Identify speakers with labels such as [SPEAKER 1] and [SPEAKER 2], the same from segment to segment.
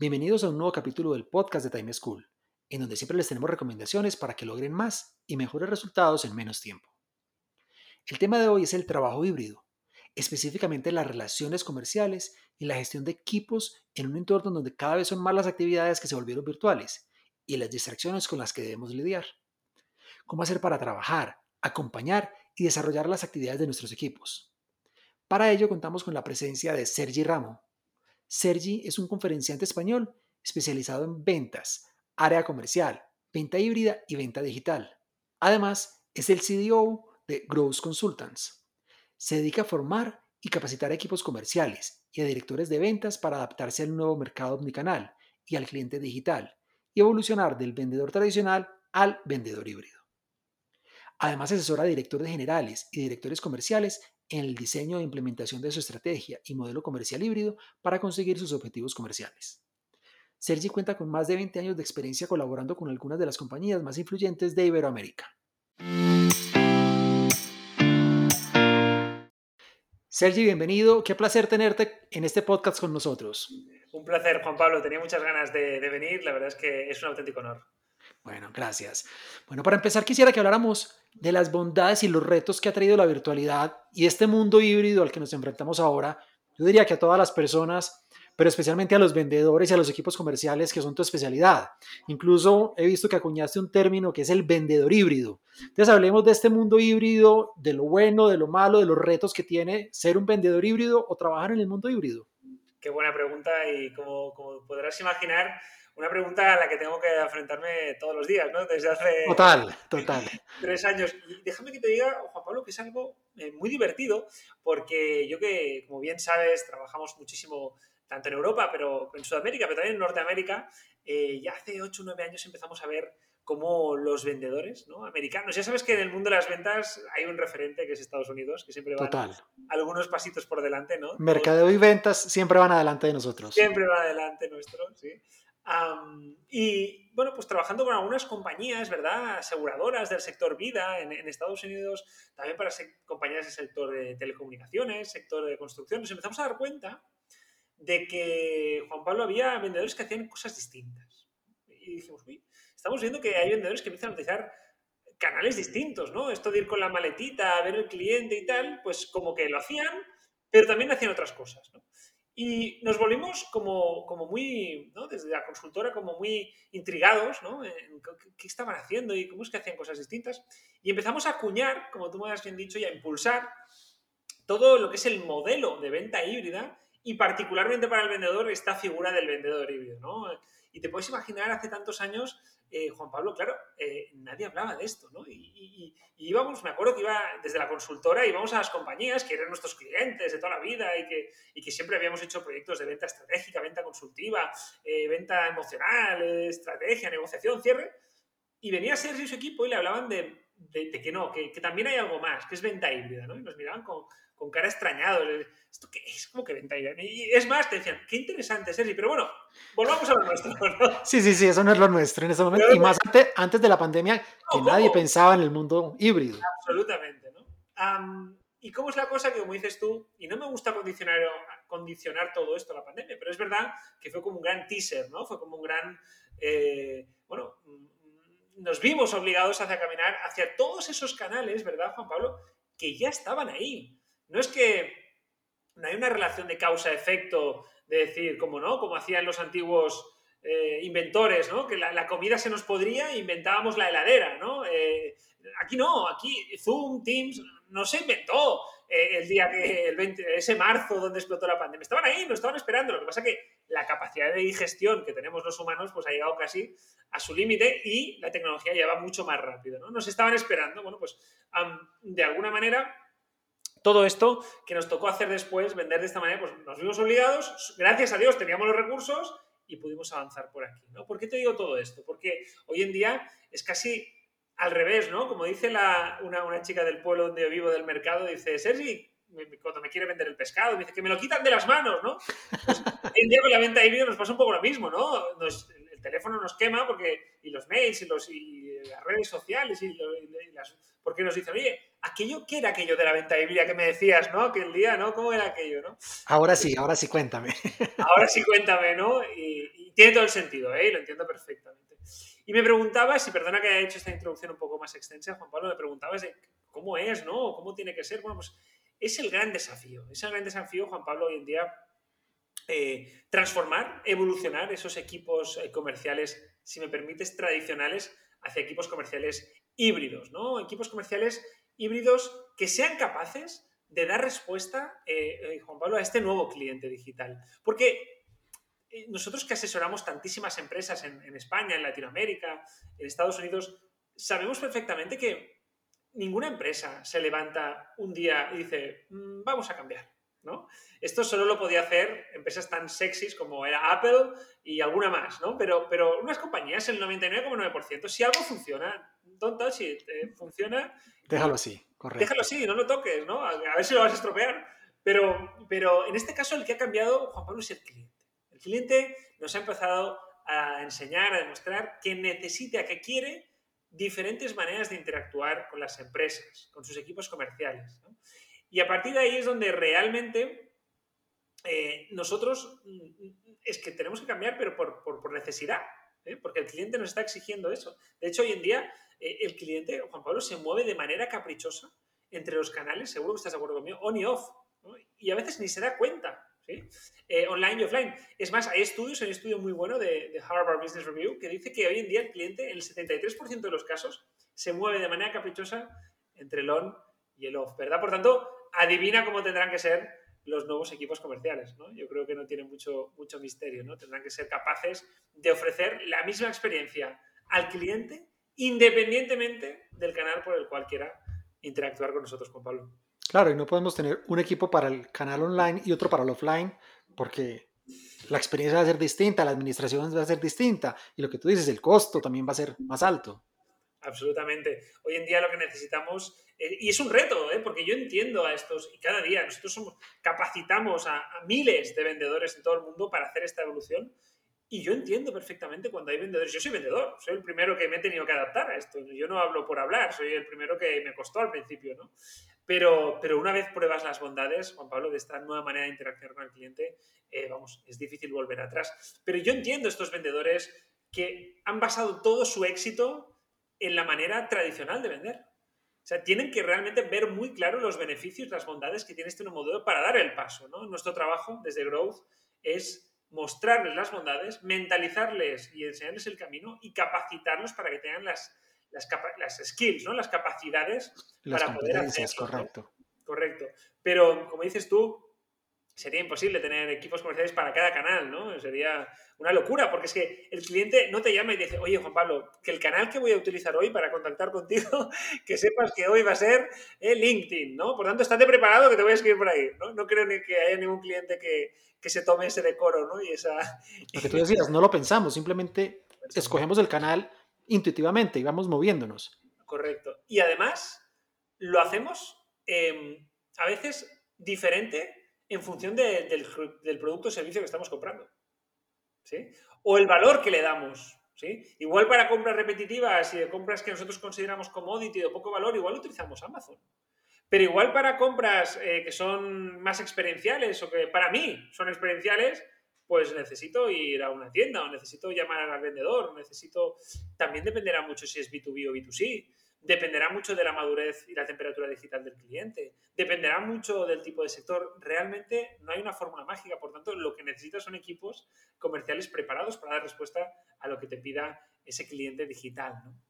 [SPEAKER 1] Bienvenidos a un nuevo capítulo del podcast de Time School, en donde siempre les tenemos recomendaciones para que logren más y mejores resultados en menos tiempo. El tema de hoy es el trabajo híbrido, específicamente las relaciones comerciales y la gestión de equipos en un entorno donde cada vez son más las actividades que se volvieron virtuales y las distracciones con las que debemos lidiar. ¿Cómo hacer para trabajar, acompañar y desarrollar las actividades de nuestros equipos? Para ello contamos con la presencia de Sergi Ramo, Sergi es un conferenciante español especializado en ventas, área comercial, venta híbrida y venta digital. Además, es el CDO de Growth Consultants. Se dedica a formar y capacitar a equipos comerciales y a directores de ventas para adaptarse al nuevo mercado omnicanal y al cliente digital y evolucionar del vendedor tradicional al vendedor híbrido. Además, asesora a directores generales y directores comerciales en el diseño e implementación de su estrategia y modelo comercial híbrido para conseguir sus objetivos comerciales. Sergi cuenta con más de 20 años de experiencia colaborando con algunas de las compañías más influyentes de Iberoamérica. Sergi, bienvenido. Qué placer tenerte en este podcast con nosotros.
[SPEAKER 2] Un placer, Juan Pablo. Tenía muchas ganas de, de venir. La verdad es que es un auténtico honor.
[SPEAKER 1] Bueno, gracias. Bueno, para empezar quisiera que habláramos de las bondades y los retos que ha traído la virtualidad y este mundo híbrido al que nos enfrentamos ahora. Yo diría que a todas las personas, pero especialmente a los vendedores y a los equipos comerciales que son tu especialidad. Incluso he visto que acuñaste un término que es el vendedor híbrido. Entonces hablemos de este mundo híbrido, de lo bueno, de lo malo, de los retos que tiene ser un vendedor híbrido o trabajar en el mundo híbrido.
[SPEAKER 2] Qué buena pregunta y como, como podrás imaginar, una pregunta a la que tengo que enfrentarme todos los días, ¿no? Desde hace...
[SPEAKER 1] Total, total.
[SPEAKER 2] Tres años. Y déjame que te diga, Juan Pablo, que es algo eh, muy divertido, porque yo que, como bien sabes, trabajamos muchísimo tanto en Europa, pero en Sudamérica, pero también en Norteamérica, eh, ya hace 8 o 9 años empezamos a ver cómo los vendedores ¿no? americanos, ya sabes que en el mundo de las ventas hay un referente que es Estados Unidos, que siempre va algunos pasitos por delante, ¿no?
[SPEAKER 1] Mercadeo y ventas siempre van adelante de nosotros.
[SPEAKER 2] Siempre van adelante nuestro, sí y bueno, pues trabajando con algunas compañías, ¿verdad? Aseguradoras del sector vida en, Estados Unidos, también para compañías del sector de telecomunicaciones, sector de construcción, nos empezamos a dar cuenta de que, Juan Pablo, había vendedores que hacían cosas distintas. Y dijimos, uy, estamos viendo que hay vendedores que empiezan a utilizar canales distintos, ¿no? Esto de ir con la maletita a ver el cliente y tal, pues como que lo hacían, pero también hacían otras cosas, ¿no? Y nos volvimos como, como muy, ¿no? desde la consultora, como muy intrigados, ¿no? En qué estaban haciendo y cómo es que hacían cosas distintas. Y empezamos a acuñar, como tú me has bien dicho, y a impulsar todo lo que es el modelo de venta híbrida y particularmente para el vendedor esta figura del vendedor híbrido, ¿no? Y te puedes imaginar hace tantos años, eh, Juan Pablo, claro, eh, nadie hablaba de esto, ¿no? Y, íbamos, me acuerdo que iba desde la consultora, íbamos a las compañías que eran nuestros clientes de toda la vida y que, siempre habíamos hecho proyectos de venta estratégica, venta consultiva, eh, venta emocional, estrategia, negociación, cierre. Y venía Sergio y su equipo y le hablaban de, de, que no, que, que, también hay algo más, que es venta híbrida, ¿no? Y nos miraban con, con cara extrañado. ¿Esto qué es? ¿Cómo que venta híbrida? Y es más, te decían, qué interesante, Sergi, pero bueno, volvamos a lo nuestro, ¿no?
[SPEAKER 1] Sí, sí, sí, eso no es lo nuestro en ese momento. y más antes, antes, de la pandemia, que nadie pensaba en el mundo híbrido.
[SPEAKER 2] Absolutamente, ¿no? ¿Y cómo es la cosa que, como dices tú, y no me gusta condicionar, condicionar todo esto a la pandemia, pero es verdad que fue como un gran teaser, ¿no? Fue como un gran, eh, bueno, nos vimos obligados hacia caminar hacia todos esos canales, ¿verdad, Juan Pablo? Que ya estaban ahí. No es que no hay una relación de causa-efecto, de decir, como no, como hacían los antiguos eh, inventores, ¿no? Que la, comida se nos podría e inventábamos la heladera, ¿no? Eh, aquí no, aquí Zoom, Teams, no se inventó eh, el día que, el 20, ese marzo donde explotó la pandemia. Estaban ahí, no estaban esperando. Lo que pasa es que la capacidad de digestión que tenemos los humanos pues ha llegado casi a su límite y la tecnología ya va mucho más rápido, ¿no? Nos estaban esperando. Bueno, pues de alguna manera todo esto que nos tocó hacer después, vender de esta manera, pues nos vimos obligados, gracias a Dios teníamos los recursos y pudimos avanzar por aquí. ¿no? ¿Por qué te digo todo esto? Porque hoy en día es casi al revés, ¿no? Como dice la, una, una, chica del pueblo donde yo vivo, del mercado, dice, Sergi, cuando me quiere vender el pescado, me dice que me lo quitan de las manos, ¿no? Pues, hoy en día con la venta híbrida nos pasa un poco lo mismo, ¿no? Nos, el teléfono nos quema porque, y los mails y, los, las redes sociales y, y las, porque nos dicen, oye, aquello, ¿qué era aquello de la venta híbrida que me decías, ¿no? Que el día, ¿no? ¿Cómo era aquello, no?
[SPEAKER 1] Ahora sí, ahora sí, cuéntame.
[SPEAKER 2] Ahora sí, cuéntame, ¿no? Y, y tiene todo el sentido, ¿eh? Lo entiendo perfectamente. Y me preguntabas, y perdona que haya hecho esta introducción un poco más extensa, Juan Pablo, me preguntabas de cómo es, ¿no? ¿Cómo tiene que ser? Bueno, pues es el gran desafío. Es el gran desafío, Juan Pablo, hoy en día, eh, transformar, evolucionar esos equipos eh, comerciales, si me permites, tradicionales, hacia equipos comerciales híbridos, ¿no? Equipos comerciales híbridos que sean capaces de dar respuesta, eh, Juan Pablo, a este nuevo cliente digital. Porque eh, nosotros que asesoramos tantísimas empresas en, España, en Latinoamérica, en Estados Unidos, sabemos perfectamente que ninguna empresa se levanta un día y dice, mmm, vamos a cambiar. ¿no? Esto solo lo podía hacer empresas tan sexys como era Apple y alguna más, ¿no? Pero, pero unas compañías, el 99,9%, si algo funciona, don't touch it, eh, funciona.
[SPEAKER 1] Déjalo así, correcto.
[SPEAKER 2] Déjalo así, no lo toques, ¿no? A, a ver si lo vas a estropear. Pero, pero en este caso el que ha cambiado, Juan Pablo, es el cliente. El cliente nos ha empezado a enseñar, a demostrar que necesita, que quiere diferentes maneras de interactuar con las empresas, con sus equipos comerciales. ¿no? Y a partir de ahí es donde realmente eh, nosotros es que tenemos que cambiar, pero por, por, por necesidad, ¿eh? porque el cliente nos está exigiendo eso. De hecho, hoy en día eh, el cliente, Juan Pablo, se mueve de manera caprichosa entre los canales, seguro que estás de acuerdo conmigo, on y off, y a veces ni se da cuenta. ¿Sí? Eh, online y offline. Es más, hay estudios, hay un estudio muy bueno de, de, Harvard Business Review que dice que hoy en día el cliente, en el 73% de los casos, se mueve de manera caprichosa entre el on y el off, ¿verdad? Por tanto, adivina cómo tendrán que ser los nuevos equipos comerciales, ¿no? Yo creo que no tiene mucho, mucho misterio, ¿no? Tendrán que ser capaces de ofrecer la misma experiencia al cliente independientemente del canal por el cual quiera interactuar con nosotros, Juan Pablo.
[SPEAKER 1] Claro, y no podemos tener un equipo para el canal online y otro para el offline, porque la experiencia va a ser distinta, la administración va a ser distinta, y lo que tú dices, el costo también va a ser más alto.
[SPEAKER 2] Absolutamente. Hoy en día lo que necesitamos, eh, y es un reto, ¿eh? porque yo entiendo a estos, y cada día nosotros somos, capacitamos a, a miles de vendedores en todo el mundo para hacer esta evolución, y yo entiendo perfectamente cuando hay vendedores. Yo soy vendedor, soy el primero que me he tenido que adaptar a esto. Yo no hablo por hablar, soy el primero que me costó al principio, ¿no? Pero, pero una vez pruebas las bondades, Juan Pablo, de esta nueva manera de interaccionar con el cliente, eh, vamos, es difícil volver atrás. Pero yo entiendo estos vendedores que han basado todo su éxito en la manera tradicional de vender. O sea, tienen que realmente ver muy claro los beneficios, las bondades que tiene este nuevo modelo para dar el paso, ¿no? Nuestro trabajo desde Growth es mostrarles las bondades, mentalizarles y enseñarles el camino y capacitarlos para que tengan las, las, las skills, ¿no? las capacidades
[SPEAKER 1] las
[SPEAKER 2] para poder hacer.
[SPEAKER 1] Correcto.
[SPEAKER 2] Correcto. Pero, como dices tú, sería imposible tener equipos comerciales para cada canal, ¿no? Sería una locura, porque es que el cliente no te llama y dice, oye, Juan Pablo, que el canal que voy a utilizar hoy para contactar contigo, que sepas que hoy va a ser eh, LinkedIn, ¿no? Por tanto, estate preparado que te voy a escribir por ahí, ¿no? No creo ni que haya ningún cliente que, que se tome ese decoro, ¿no? Y esa...
[SPEAKER 1] Lo que tú decías, no lo pensamos, simplemente escogemos el canal intuitivamente y vamos moviéndonos.
[SPEAKER 2] Correcto. Y además, lo hacemos eh, a veces diferente en función de, del, producto o servicio que estamos comprando. ¿sí? O el valor que le damos. ¿sí? Igual para compras repetitivas y de compras que nosotros consideramos commodity de poco valor, igual utilizamos Amazon. Pero igual para compras eh, que son más experienciales o que para mí son experienciales, pues necesito ir a una tienda o necesito llamar al vendedor, necesito... También dependerá mucho si es B2B o B2C. Dependerá mucho de la madurez y la temperatura digital del cliente. Dependerá mucho del tipo de sector. Realmente no hay una fórmula mágica. Por tanto, lo que necesitas son equipos comerciales preparados para dar respuesta a lo que te pida ese cliente digital. ¿no?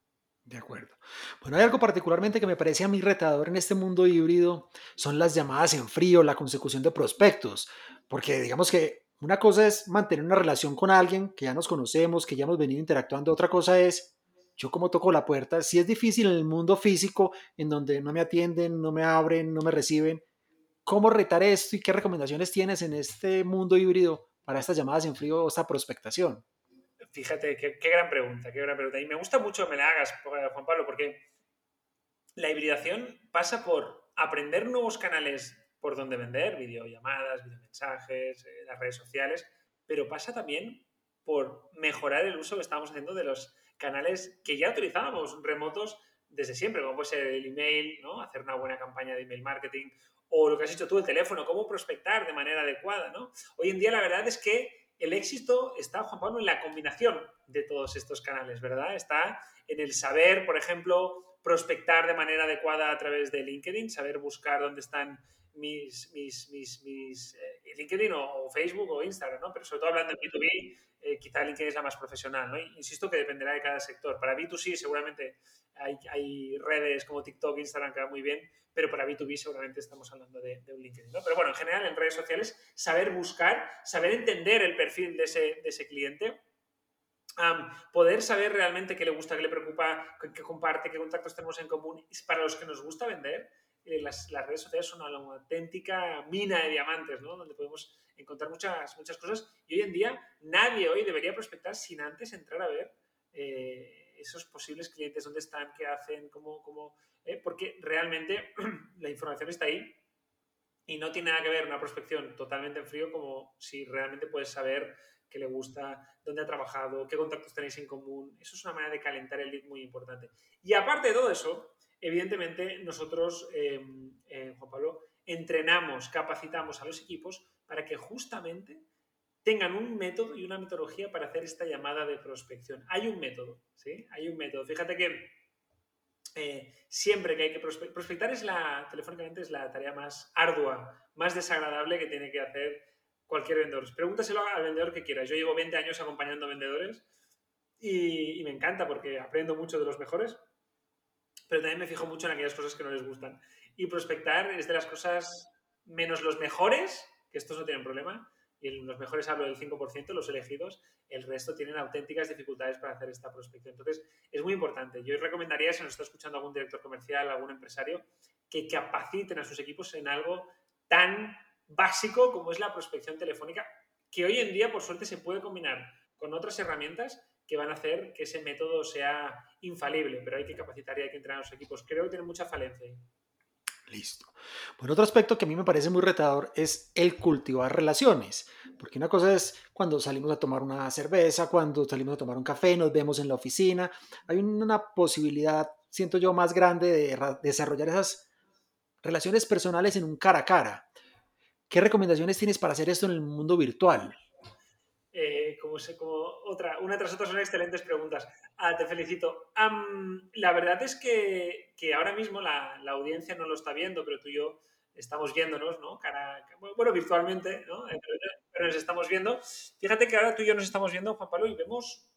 [SPEAKER 1] De acuerdo. Bueno, hay algo particularmente que me parece a mí retador en este mundo híbrido, son las llamadas en frío, la consecución de prospectos, porque digamos que una cosa es mantener una relación con alguien que ya nos conocemos, que ya hemos venido interactuando, otra cosa es yo como toco la puerta, si es difícil en el mundo físico, en donde no me atienden, no me abren, no me reciben, ¿cómo retar esto y qué recomendaciones tienes en este mundo híbrido para estas llamadas en frío o esta prospectación?
[SPEAKER 2] Fíjate, qué, qué, gran pregunta, qué gran pregunta. Y me gusta mucho que me la hagas, Juan Pablo, porque la hibridación pasa por aprender nuevos canales por donde vender, videollamadas, videomensajes, eh, las redes sociales, pero pasa también por mejorar el uso que estamos haciendo de los canales que ya utilizábamos remotos desde siempre, como puede ser el email, ¿no? hacer una buena campaña de email marketing, o lo que has hecho tú, el teléfono, cómo prospectar de manera adecuada. ¿no? Hoy en día la verdad es que el éxito está, Juan Pablo, en la combinación de todos estos canales, ¿verdad? Está en el saber, por ejemplo, prospectar de manera adecuada a través de LinkedIn, saber buscar dónde están mis, mis, mis, mis eh, LinkedIn o, Facebook o Instagram, ¿no? Pero sobre todo hablando de B2B, eh, quizá LinkedIn es la más profesional, ¿no? Insisto que dependerá de cada sector. Para B2C seguramente hay, hay redes como TikTok, Instagram que van muy bien, pero para B2B seguramente estamos hablando de, un LinkedIn, ¿no? Pero bueno, en general en redes sociales, saber buscar, saber entender el perfil de ese, de ese cliente, poder saber realmente qué le gusta, qué le preocupa, qué comparte, qué contactos tenemos en común, para los que nos gusta vender, eh, las, redes sociales son una, auténtica mina de diamantes, ¿no? Donde podemos encontrar muchas, muchas cosas. Y hoy en día nadie hoy debería prospectar sin antes entrar a ver eh, esos posibles clientes, dónde están, qué hacen, cómo... cómo eh, porque realmente la información está ahí y no tiene nada que ver una prospección totalmente en frío como si realmente puedes saber qué le gusta, dónde ha trabajado, qué contactos tenéis en común. Eso es una manera de calentar el lead muy importante. Y aparte de todo eso, evidentemente nosotros, em, eh, Juan Pablo, entrenamos, capacitamos a los equipos para que justamente tengan un método y una metodología para hacer esta llamada de prospección. Hay un método, ¿sí? Hay un método. Fíjate que eh, siempre que hay que prospectar, prospectar es la, telefónicamente es la tarea más ardua, más desagradable que tiene que hacer cualquier vendedor. Pregúntaselo al vendedor que quieras. Yo llevo 20 años acompañando vendedores y me encanta porque aprendo mucho de los mejores pero también me fijo mucho en aquellas cosas que no les gustan. Y prospectar es de las cosas menos los mejores, que estos no tienen problema, y los mejores hablo del 5%, los elegidos, el resto tienen auténticas dificultades para hacer esta prospección. Entonces, es muy importante. Yo recomendaría, si nos está escuchando algún director comercial, algún empresario, que capaciten a sus equipos en algo tan básico como es la prospección telefónica, que hoy en día, por suerte, se puede combinar con otras herramientas que van a hacer que ese método sea infalible, pero hay que capacitar y hay que entrenar a los equipos. Creo que tiene mucha falencia ahí.
[SPEAKER 1] Listo. Bueno, otro aspecto que a mí me parece muy retador es el cultivar relaciones, porque una cosa es cuando salimos a tomar una cerveza, cuando salimos a tomar un café, nos vemos en la oficina, hay una posibilidad, siento yo, más grande de desarrollar esas relaciones personales en un cara a cara. ¿Qué recomendaciones tienes para hacer esto en el mundo virtual?
[SPEAKER 2] Como, otra, una tras otra son excelentes preguntas. Ah, te felicito. la verdad es que, que ahora mismo la, la, audiencia no lo está viendo, pero tú y yo estamos viéndonos, ¿no? Bueno, virtualmente, ¿no? Eh, pero nos estamos viendo. Fíjate que ahora tú y yo nos estamos viendo, Juan Pablo, y vemos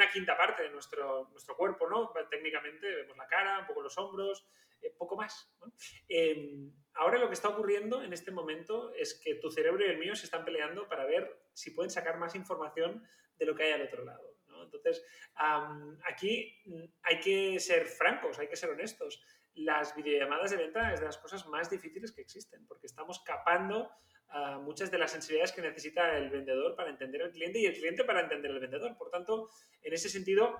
[SPEAKER 2] una quinta parte de nuestro, nuestro cuerpo, ¿no? Técnicamente vemos la cara, un poco los hombros, eh, poco más. Em, ahora lo que está ocurriendo en este momento es que tu cerebro y el mío se están peleando para ver si pueden sacar más información de lo que hay al otro lado. Entonces, aquí mm, hay que ser francos, hay que ser honestos. Las videollamadas de venta es de las cosas más difíciles que existen, porque estamos capando muchas de las sensibilidades que necesita el vendedor para entender al cliente y el cliente para entender al vendedor. Por tanto, en ese sentido,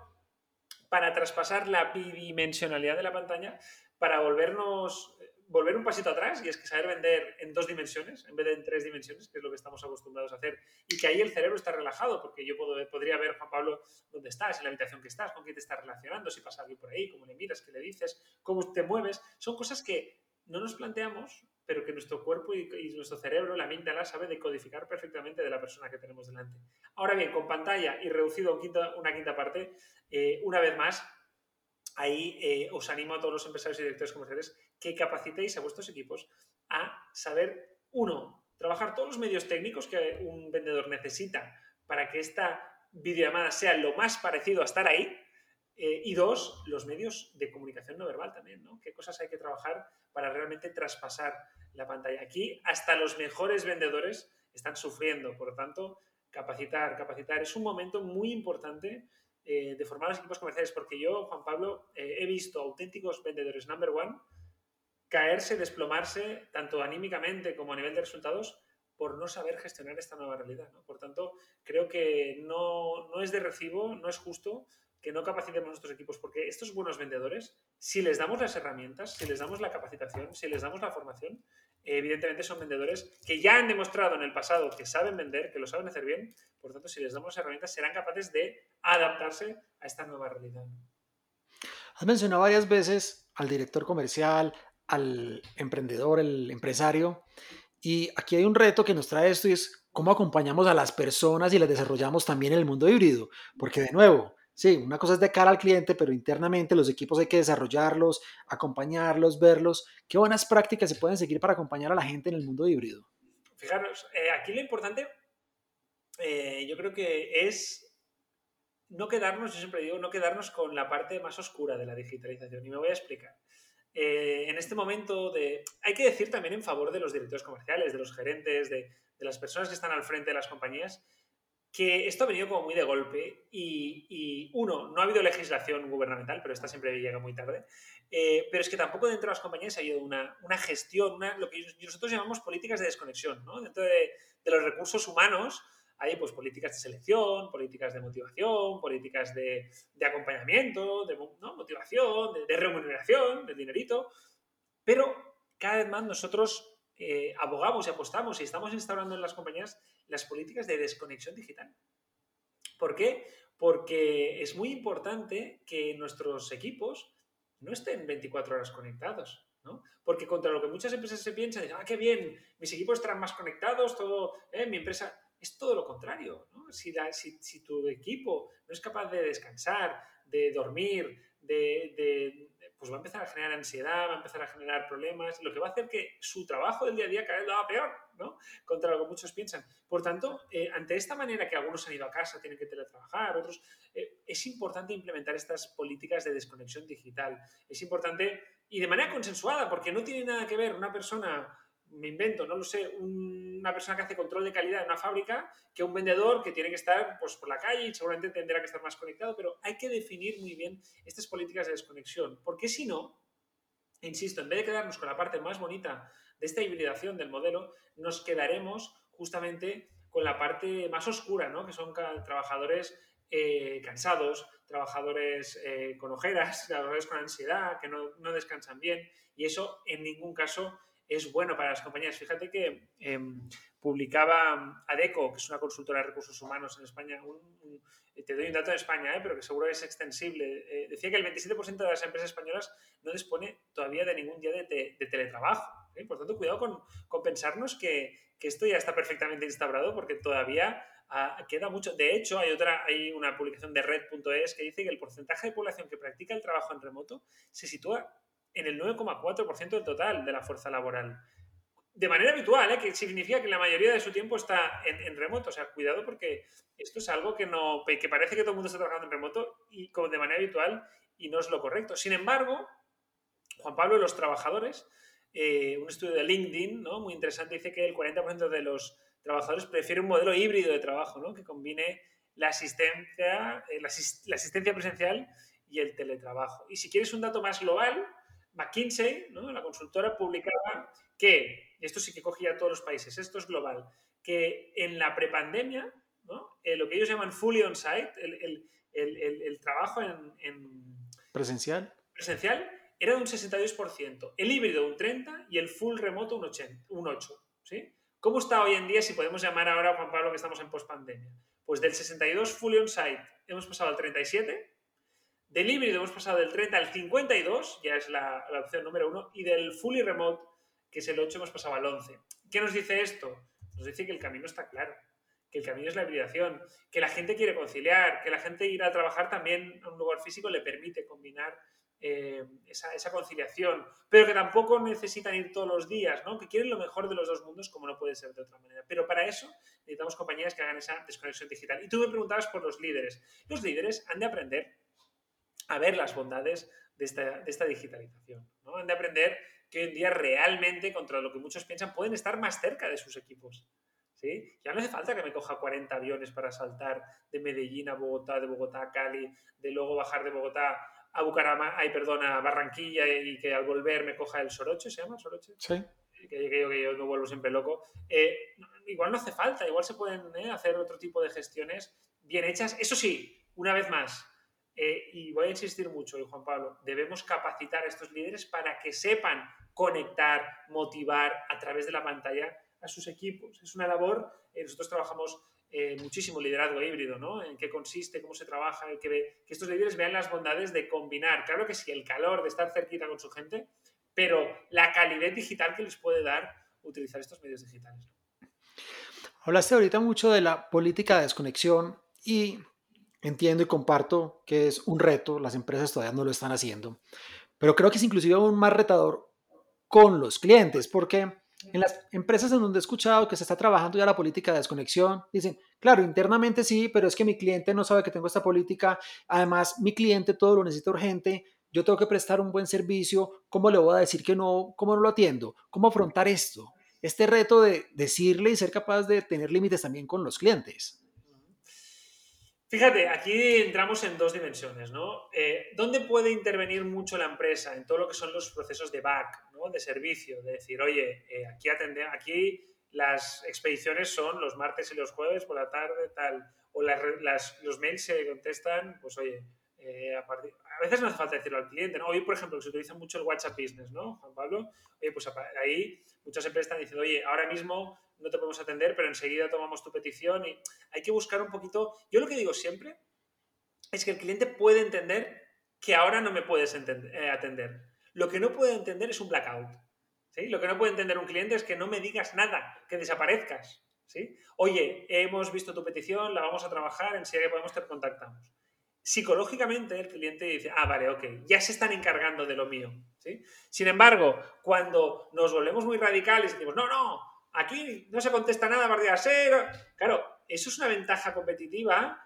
[SPEAKER 2] para traspasar la bidimensionalidad de la pantalla, para volvernos, volver un pasito atrás, y es que saber vender en dos dimensiones en vez de en tres dimensiones, que es lo que estamos acostumbrados a hacer, y que ahí el cerebro está relajado, porque yo puedo, podría ver, Juan Pablo, dónde estás, en la habitación que estás, con quién te estás relacionando, si pasa alguien por ahí, cómo le miras, qué le dices, cómo te mueves, son cosas que no nos planteamos, pero que nuestro cuerpo y, nuestro cerebro, la mente la sabe decodificar perfectamente de la persona que tenemos delante. Ahora bien, con pantalla y reducido a una quinta parte, eh, una vez más, ahí eh, os animo a todos los empresarios y directores comerciales que capacitéis a vuestros equipos a saber, uno, trabajar todos los medios técnicos que un vendedor necesita para que esta videollamada sea lo más parecido a estar ahí. Eh, y dos, los medios de comunicación no verbal también, ¿no? ¿Qué cosas hay que trabajar para realmente traspasar la pantalla? Aquí hasta los mejores vendedores están sufriendo, por lo tanto, capacitar, capacitar es un momento muy importante eh, de formar los equipos comerciales, porque yo, Juan Pablo, eh, he visto auténticos vendedores number one caerse, desplomarse, tanto anímicamente como a nivel de resultados, por no saber gestionar esta nueva realidad. Por tanto, creo que no, no es de recibo, no es justo que no capacitemos nuestros equipos, porque estos buenos vendedores, si les damos las herramientas, si les damos la capacitación, si les damos la formación, evidentemente son vendedores que ya han demostrado en el pasado que saben vender, que lo saben hacer bien, por tanto, si les damos las herramientas, serán capaces de adaptarse a esta nueva realidad.
[SPEAKER 1] Has mencionado varias veces al director comercial, al emprendedor, el empresario, y aquí hay un reto que nos trae esto y es cómo acompañamos a las personas y las desarrollamos también en el mundo híbrido, porque de nuevo, Sí, una cosa es de cara al cliente, pero internamente los equipos hay que desarrollarlos, acompañarlos, verlos. ¿Qué buenas prácticas se pueden seguir para acompañar a la gente en el mundo híbrido?
[SPEAKER 2] Fijaros, eh, aquí lo importante eh, yo creo que es no quedarnos, yo siempre digo, no quedarnos con la parte más oscura de la digitalización. Y me voy a explicar. Eh, en este momento de... Hay que decir también en favor de los directores comerciales, de los gerentes, de, las personas que están al frente de las compañías, que esto ha venido como muy de golpe y, uno, no ha habido legislación gubernamental, pero esta siempre llega muy tarde, eh, pero es que tampoco dentro de las compañías ha habido una, gestión, una, lo que nosotros llamamos políticas de desconexión, ¿no? Dentro de, los recursos humanos hay pues políticas de selección, políticas de motivación, políticas de, acompañamiento, de motivación, de, remuneración, de dinerito, pero cada vez más nosotros eh, abogamos y apostamos y estamos instaurando en las compañías las políticas de desconexión digital. ¿Por qué? Porque es muy importante que nuestros equipos no estén 24 horas conectados. ¿no? Porque contra lo que muchas empresas se piensan, ah, qué bien, mis equipos estarán más conectados, todo, eh, mi empresa, es todo lo contrario. ¿no? Si, tu equipo no es capaz de descansar, de dormir, de, pues va a empezar a generar ansiedad, va a empezar a generar problemas, lo que va a hacer que su trabajo del día a día cada vez lo haga peor, ¿no? Contra lo que muchos piensan. Por tanto, eh, ante esta manera que algunos han ido a casa, tienen que teletrabajar, otros, eh, es importante implementar estas políticas de desconexión digital. Es importante y de manera consensuada, porque no tiene nada que ver una persona me invento, no lo sé, una persona que hace control de calidad en una fábrica que un vendedor que tiene que estar pues, por la calle y seguramente tendrá que estar más conectado, pero hay que definir muy bien estas políticas de desconexión, porque si no, insisto, en vez de quedarnos con la parte más bonita de esta hibridación del modelo, nos quedaremos justamente con la parte más oscura, ¿no? que son trabajadores eh, cansados, trabajadores eh, con ojeras, trabajadores con ansiedad, que no, no descansan bien, y eso en ningún caso es bueno para las compañías. Fíjate que em, publicaba ADECO, que es una consultora de recursos humanos en España, te doy un dato de España, ¿eh? pero que seguro es extensible. Eh, decía que el 27% de las empresas españolas no dispone todavía de ningún día de, teletrabajo. ¿eh? Por tanto, cuidado con, pensarnos que, esto ya está perfectamente instaurado porque todavía ah, queda mucho. De hecho, hay, otra, hay una publicación de red.es que dice que el porcentaje de población que practica el trabajo en remoto se sitúa en el 9,4% del total de la fuerza laboral. De manera habitual, ¿eh? que significa que la mayoría de su tiempo está en, remoto. O sea, cuidado porque esto es algo que, no, que parece que todo el mundo está trabajando en remoto y como de manera habitual y no es lo correcto. Sin embargo, Juan Pablo, los trabajadores, eh, un estudio de LinkedIn ¿no? muy interesante dice que el 40% de los trabajadores prefiere un modelo híbrido de trabajo ¿no? que combine la asistencia, eh, la asistencia presencial y el teletrabajo. Y si quieres un dato más global, McKinsey, ¿no? la consultora, publicaba que, esto sí que cogía a todos los países, esto es global, que en la prepandemia, ¿no? Eh, lo que ellos llaman fully on-site, el, trabajo en,
[SPEAKER 1] presencial.
[SPEAKER 2] presencial era de un 62%, el híbrido un 30% y el full remoto un, 80, un 8%. ¿sí? ¿Cómo está hoy en día, si podemos llamar ahora, Juan Pablo, que estamos en pospandemia? Pues del 62 fully on-site hemos pasado al 37%, del híbrido hemos pasado del 30 al 52, ya es la, opción número uno, y del fully remote, que es el 8, hemos pasado al 11. ¿Qué nos dice esto? Nos dice que el camino está claro, que el camino es la hibridación, que la gente quiere conciliar, que la gente ir a trabajar también a un lugar físico le permite combinar eh, esa, conciliación, pero que tampoco necesitan ir todos los días, ¿no? que quieren lo mejor de los dos mundos como no puede ser de otra manera. Pero para eso necesitamos compañías que hagan esa desconexión digital. Y tú me preguntabas por los líderes. Los líderes han de aprender a ver las bondades de esta, digitalización. ¿no? Han de aprender que hoy en día realmente, contra lo que muchos piensan, pueden estar más cerca de sus equipos. ¿sí? Ya no hace falta que me coja 40 aviones para saltar de Medellín a Bogotá, de Bogotá a Cali, de luego bajar de Bogotá a Bucaramanga, ay, perdón, a Barranquilla y que al volver me coja el Soroche, ¿se llama Soroche?
[SPEAKER 1] Sí.
[SPEAKER 2] que, yo, que yo me vuelvo siempre loco, eh, igual no hace falta, igual se pueden eh, hacer otro tipo de gestiones bien hechas. Eso sí, una vez más, eh, y voy a insistir mucho, Juan Pablo, debemos capacitar a estos líderes para que sepan conectar, motivar a través de la pantalla a sus equipos. Es una labor, nosotros trabajamos muchísimo liderazgo híbrido, ¿no? En qué consiste, cómo se trabaja, que, estos líderes vean las bondades de combinar. Claro que sí, el calor de estar cerquita con su gente, pero la calidad digital que les puede dar utilizar estos medios digitales.
[SPEAKER 1] Hablaste ahorita mucho de la política de desconexión y entiendo y comparto que es un reto, las empresas todavía no lo están haciendo, pero creo que es inclusive aún más retador con los clientes, porque en las empresas en donde he escuchado que se está trabajando ya la política de desconexión, dicen, claro, internamente sí, pero es que mi cliente no sabe que tengo esta política, además mi cliente todo lo necesita urgente, yo tengo que prestar un buen servicio, ¿cómo le voy a decir que no? ¿Cómo no lo atiendo? ¿Cómo afrontar esto? Este reto de decirle y ser capaz de tener límites también con los clientes.
[SPEAKER 2] Fíjate, aquí entramos en dos dimensiones, ¿no? Eh, ¿Dónde puede intervenir mucho la empresa? En todo lo que son los procesos de back, ¿no? De servicio, de decir, oye, eh, aquí atende, aquí las expediciones son los martes y los jueves por la tarde, tal, o los mails se contestan, pues oye, eh, a, veces no hace falta decirlo al cliente, ¿no? Hoy, por ejemplo, se utiliza mucho el WhatsApp Business, ¿no, Juan Pablo? Oye, pues ahí muchas empresas están diciendo, oye, ahora mismo no te podemos atender, pero enseguida tomamos tu petición y hay que buscar un poquito... Yo lo que digo siempre es que el cliente puede entender que ahora no me puedes eh, atender. Lo que no puede entender es un blackout. ¿sí? Lo que no puede entender un cliente es que no me digas nada, que desaparezcas. ¿sí? Oye, hemos visto tu petición, la vamos a trabajar, enseguida que podemos te contactamos psicológicamente el cliente dice, ah, vale, ok, ya se están encargando de lo mío. ¿sí? Sin embargo, cuando nos volvemos muy radicales y decimos, no, no, aquí no se contesta nada de cero, claro, eso es una ventaja competitiva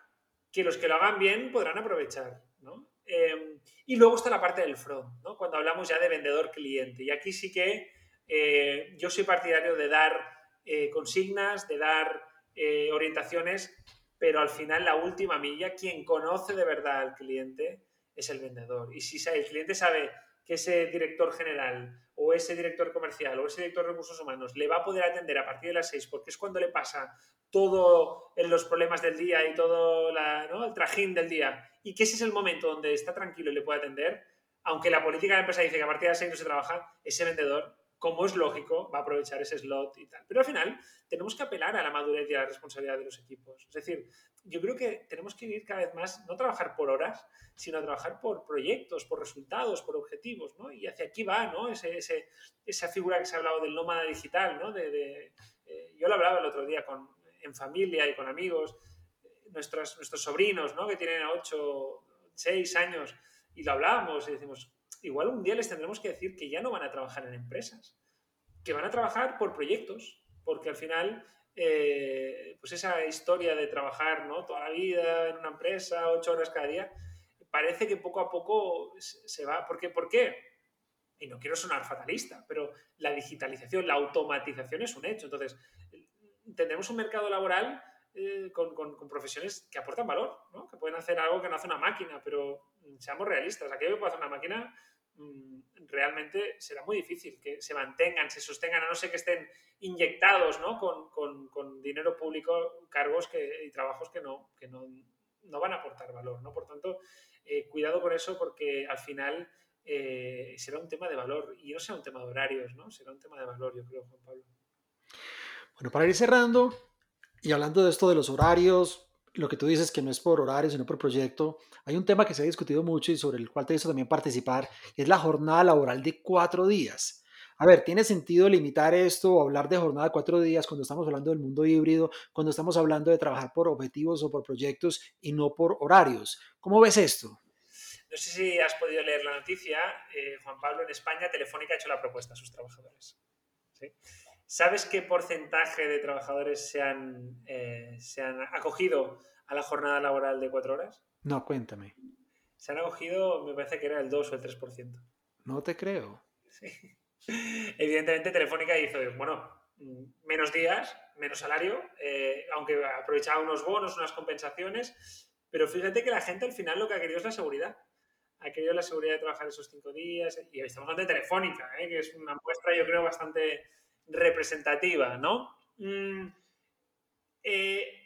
[SPEAKER 2] que los que lo hagan bien podrán aprovechar. ¿no? Em, y luego está la parte del front, ¿no? cuando hablamos ya de vendedor-cliente. Y aquí sí que eh, yo soy partidario de dar eh, consignas, de dar eh, orientaciones pero al final la última milla, quien conoce de verdad al cliente es el vendedor. Y si el cliente sabe que ese director general o ese director comercial o ese director de recursos humanos le va a poder atender a partir de las seis, porque es cuando le pasa todo los problemas del día y todo el trajín del día, y que ese es el momento donde está tranquilo y le puede atender, aunque la política de la empresa dice que a partir de las seis no se trabaja, ese vendedor como es lógico, va a aprovechar ese slot y tal. Pero al final tenemos que apelar a la madurez y a la responsabilidad de los equipos. Es decir, yo creo que tenemos que ir cada vez más, no trabajar por horas, sino trabajar por proyectos, por resultados, por objetivos, ¿no? Y hacia aquí va, ¿no? Esa figura que se ha hablado del nómada digital, ¿no? Eh, yo lo hablaba el otro día con, en familia y con amigos, nuestros, nuestros sobrinos, ¿no? Que tienen 8, 6 años, y lo hablábamos y decimos, igual un día les tendremos que decir que ya no van a trabajar en empresas, que van a trabajar por proyectos, porque al final, eh, pues esa historia de trabajar ¿no? toda la vida en una empresa, ocho horas cada día, parece que poco a poco se va. ¿Por qué? ¿Por qué? Y no quiero sonar fatalista, pero la digitalización, la automatización es un hecho. Entonces, tendremos un mercado laboral eh, con, con, profesiones que aportan valor, que pueden hacer algo que no hace una máquina, pero seamos realistas, aquello que puede hacer una máquina realmente será muy difícil que se mantengan, se sostengan, a no ser que estén inyectados ¿no? con, dinero público, cargos que, y trabajos que, no, que no, no, van a aportar valor. ¿no? Por tanto, eh, cuidado con eso porque al final eh, será un tema de valor y no será un tema de horarios, ¿no? será un tema de valor, yo creo, Juan Pablo.
[SPEAKER 1] Bueno, para ir cerrando y hablando de esto de los horarios, lo que tú dices que no es por horario, sino por proyecto, hay un tema que se ha discutido mucho y sobre el cual te hizo también participar, es la jornada laboral de cuatro días. A ver, ¿tiene sentido limitar esto o hablar de jornada de cuatro días cuando estamos hablando del mundo híbrido, cuando estamos hablando de trabajar por objetivos o por proyectos y no por horarios? ¿Cómo ves esto?
[SPEAKER 2] No sé si has podido leer la noticia, eh, Juan Pablo, en España Telefónica ha hecho la propuesta a sus trabajadores. ¿sí? ¿Sabes qué porcentaje de trabajadores se han, eh, se han acogido a la jornada laboral de cuatro horas?
[SPEAKER 1] No, cuéntame.
[SPEAKER 2] Se han acogido, me parece que era el 2 o el 3%.
[SPEAKER 1] No te creo.
[SPEAKER 2] Sí. Evidentemente, Telefónica hizo, bueno, menos días, menos salario, eh, aunque aprovechaba unos bonos, unas compensaciones, pero fíjate que la gente al final lo que ha querido es la seguridad. ha querido la seguridad de trabajar esos cinco días. Y estamos hablando de Telefónica, ¿eh? que es una muestra, yo creo, bastante representativa, ¿no? Mm, eh,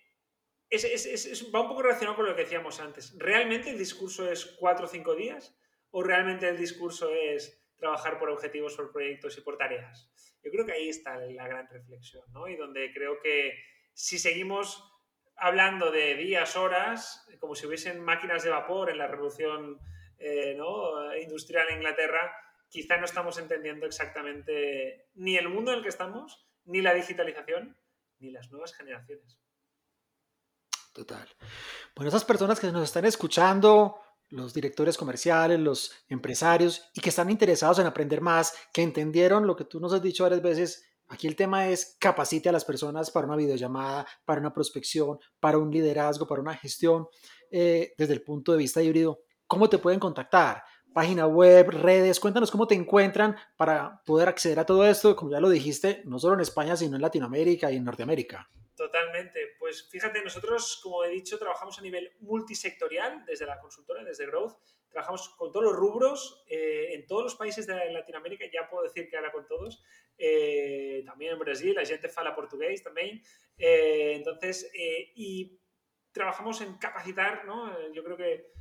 [SPEAKER 2] va un poco relacionado con lo que decíamos antes. ¿Realmente el discurso es cuatro o cinco días? ¿O realmente el discurso es trabajar por objetivos, por proyectos y por tareas? Yo creo que ahí está la gran reflexión, ¿no? Y donde creo que si seguimos hablando de días, horas, como si hubiesen máquinas de vapor en la revolución eh, industrial en Inglaterra, quizá no estamos entendiendo exactamente ni el mundo en el que estamos, ni la digitalización, ni las nuevas generaciones.
[SPEAKER 1] Total. Bueno, esas personas que nos están escuchando, los directores comerciales, los empresarios, y que están interesados en aprender más, que entendieron lo que tú nos has dicho varias veces, Aquí el tema es capacite a las personas para una videollamada, para una prospección, para un liderazgo, para una gestión eh, desde el punto de vista híbrido. ¿Cómo te pueden contactar? Página web, redes, cuéntanos cómo te encuentran para poder acceder a todo esto, como ya lo dijiste, no solo en España, sino en Latinoamérica y en Norteamérica.
[SPEAKER 2] Totalmente. Pues fíjate, nosotros, como he dicho, trabajamos a nivel multisectorial desde la consultora, desde Growth. Trabajamos con todos los rubros eh, en todos los países de Latinoamérica, ya puedo decir que ahora con todos. Eh, también en Brasil, la gente fala portugués también. Eh, entonces, y trabajamos en capacitar, ¿no? Yo creo que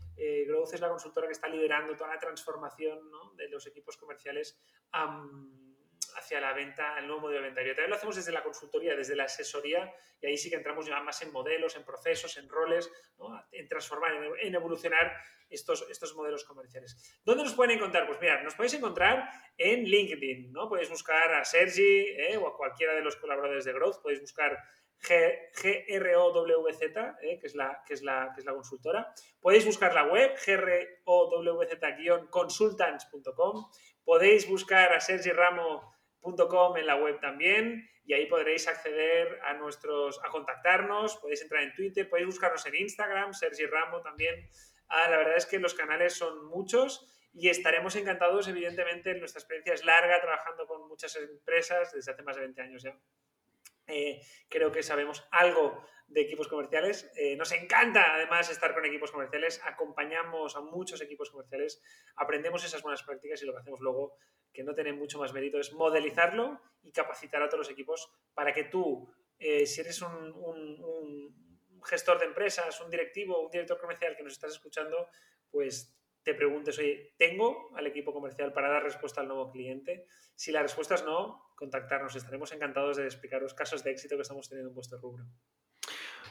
[SPEAKER 2] Growth es la consultora que está liderando toda la transformación de los equipos comerciales hacia la venta, el nuevo modelo de inventario. También lo hacemos desde la consultoría, desde la asesoría, y ahí sí que entramos más en modelos, en procesos, en roles, en transformar, en, evolucionar estos, estos modelos comerciales. ¿Dónde nos pueden encontrar? Pues mira, nos podéis encontrar en LinkedIn, ¿no? Podéis buscar a Sergi ¿eh? o a cualquiera de los colaboradores de Growth, podéis buscar GROWZ, ¿eh? que, es la, que, es que es la consultora. Podéis buscar la web, growz-consultants.com. Podéis buscar a Sergi Ramo .com en la web también y ahí podréis acceder a nuestros, a contactarnos, podéis entrar en Twitter, podéis buscarnos en Instagram, Sergi Ramo también. Ah, la verdad es que los canales son muchos y estaremos encantados, evidentemente, nuestra experiencia es larga trabajando con muchas empresas desde hace más de 20 años ya. Eh, creo que sabemos algo de equipos comerciales. Eh, nos encanta además estar con equipos comerciales, acompañamos a muchos equipos comerciales, aprendemos esas buenas prácticas y lo que hacemos luego, que no tiene mucho más mérito, es modelizarlo y capacitar a todos los equipos para que tú, eh, si eres un, un gestor de empresas, un directivo, un director comercial que nos estás escuchando, pues te preguntes, oye, ¿tengo al equipo comercial para dar respuesta al nuevo cliente? Si la respuesta es no, contactarnos. Estaremos encantados de explicaros casos de éxito que estamos teniendo en vuestro rubro.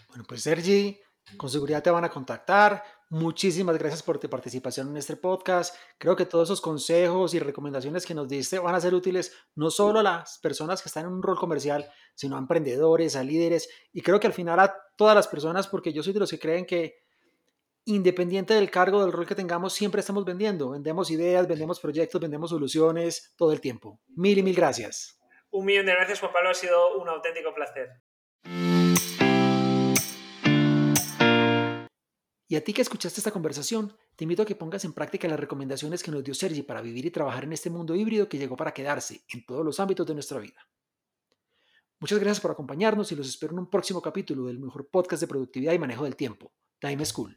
[SPEAKER 1] Bueno, pues Sergi, con seguridad te van a contactar. Muchísimas gracias por tu participación en este podcast. Creo que todos esos consejos y recomendaciones que nos diste van a ser útiles no solo a las personas que están en un rol comercial, sino a emprendedores, a líderes y creo que al final a todas las personas, porque yo soy de los que creen que independiente del cargo, del rol que tengamos, siempre estamos vendiendo. Vendemos ideas, vendemos proyectos, vendemos soluciones todo el tiempo. Mil y mil gracias.
[SPEAKER 2] Un millón de gracias, Juan Pablo. Ha sido un auténtico placer.
[SPEAKER 1] Y a ti que escuchaste esta conversación, te invito a que pongas en práctica las recomendaciones que nos dio Sergi para vivir y trabajar en este mundo híbrido que llegó para quedarse en todos los ámbitos de nuestra vida. Muchas gracias por acompañarnos y los espero en un próximo capítulo del mejor podcast de productividad y manejo del tiempo, Time School.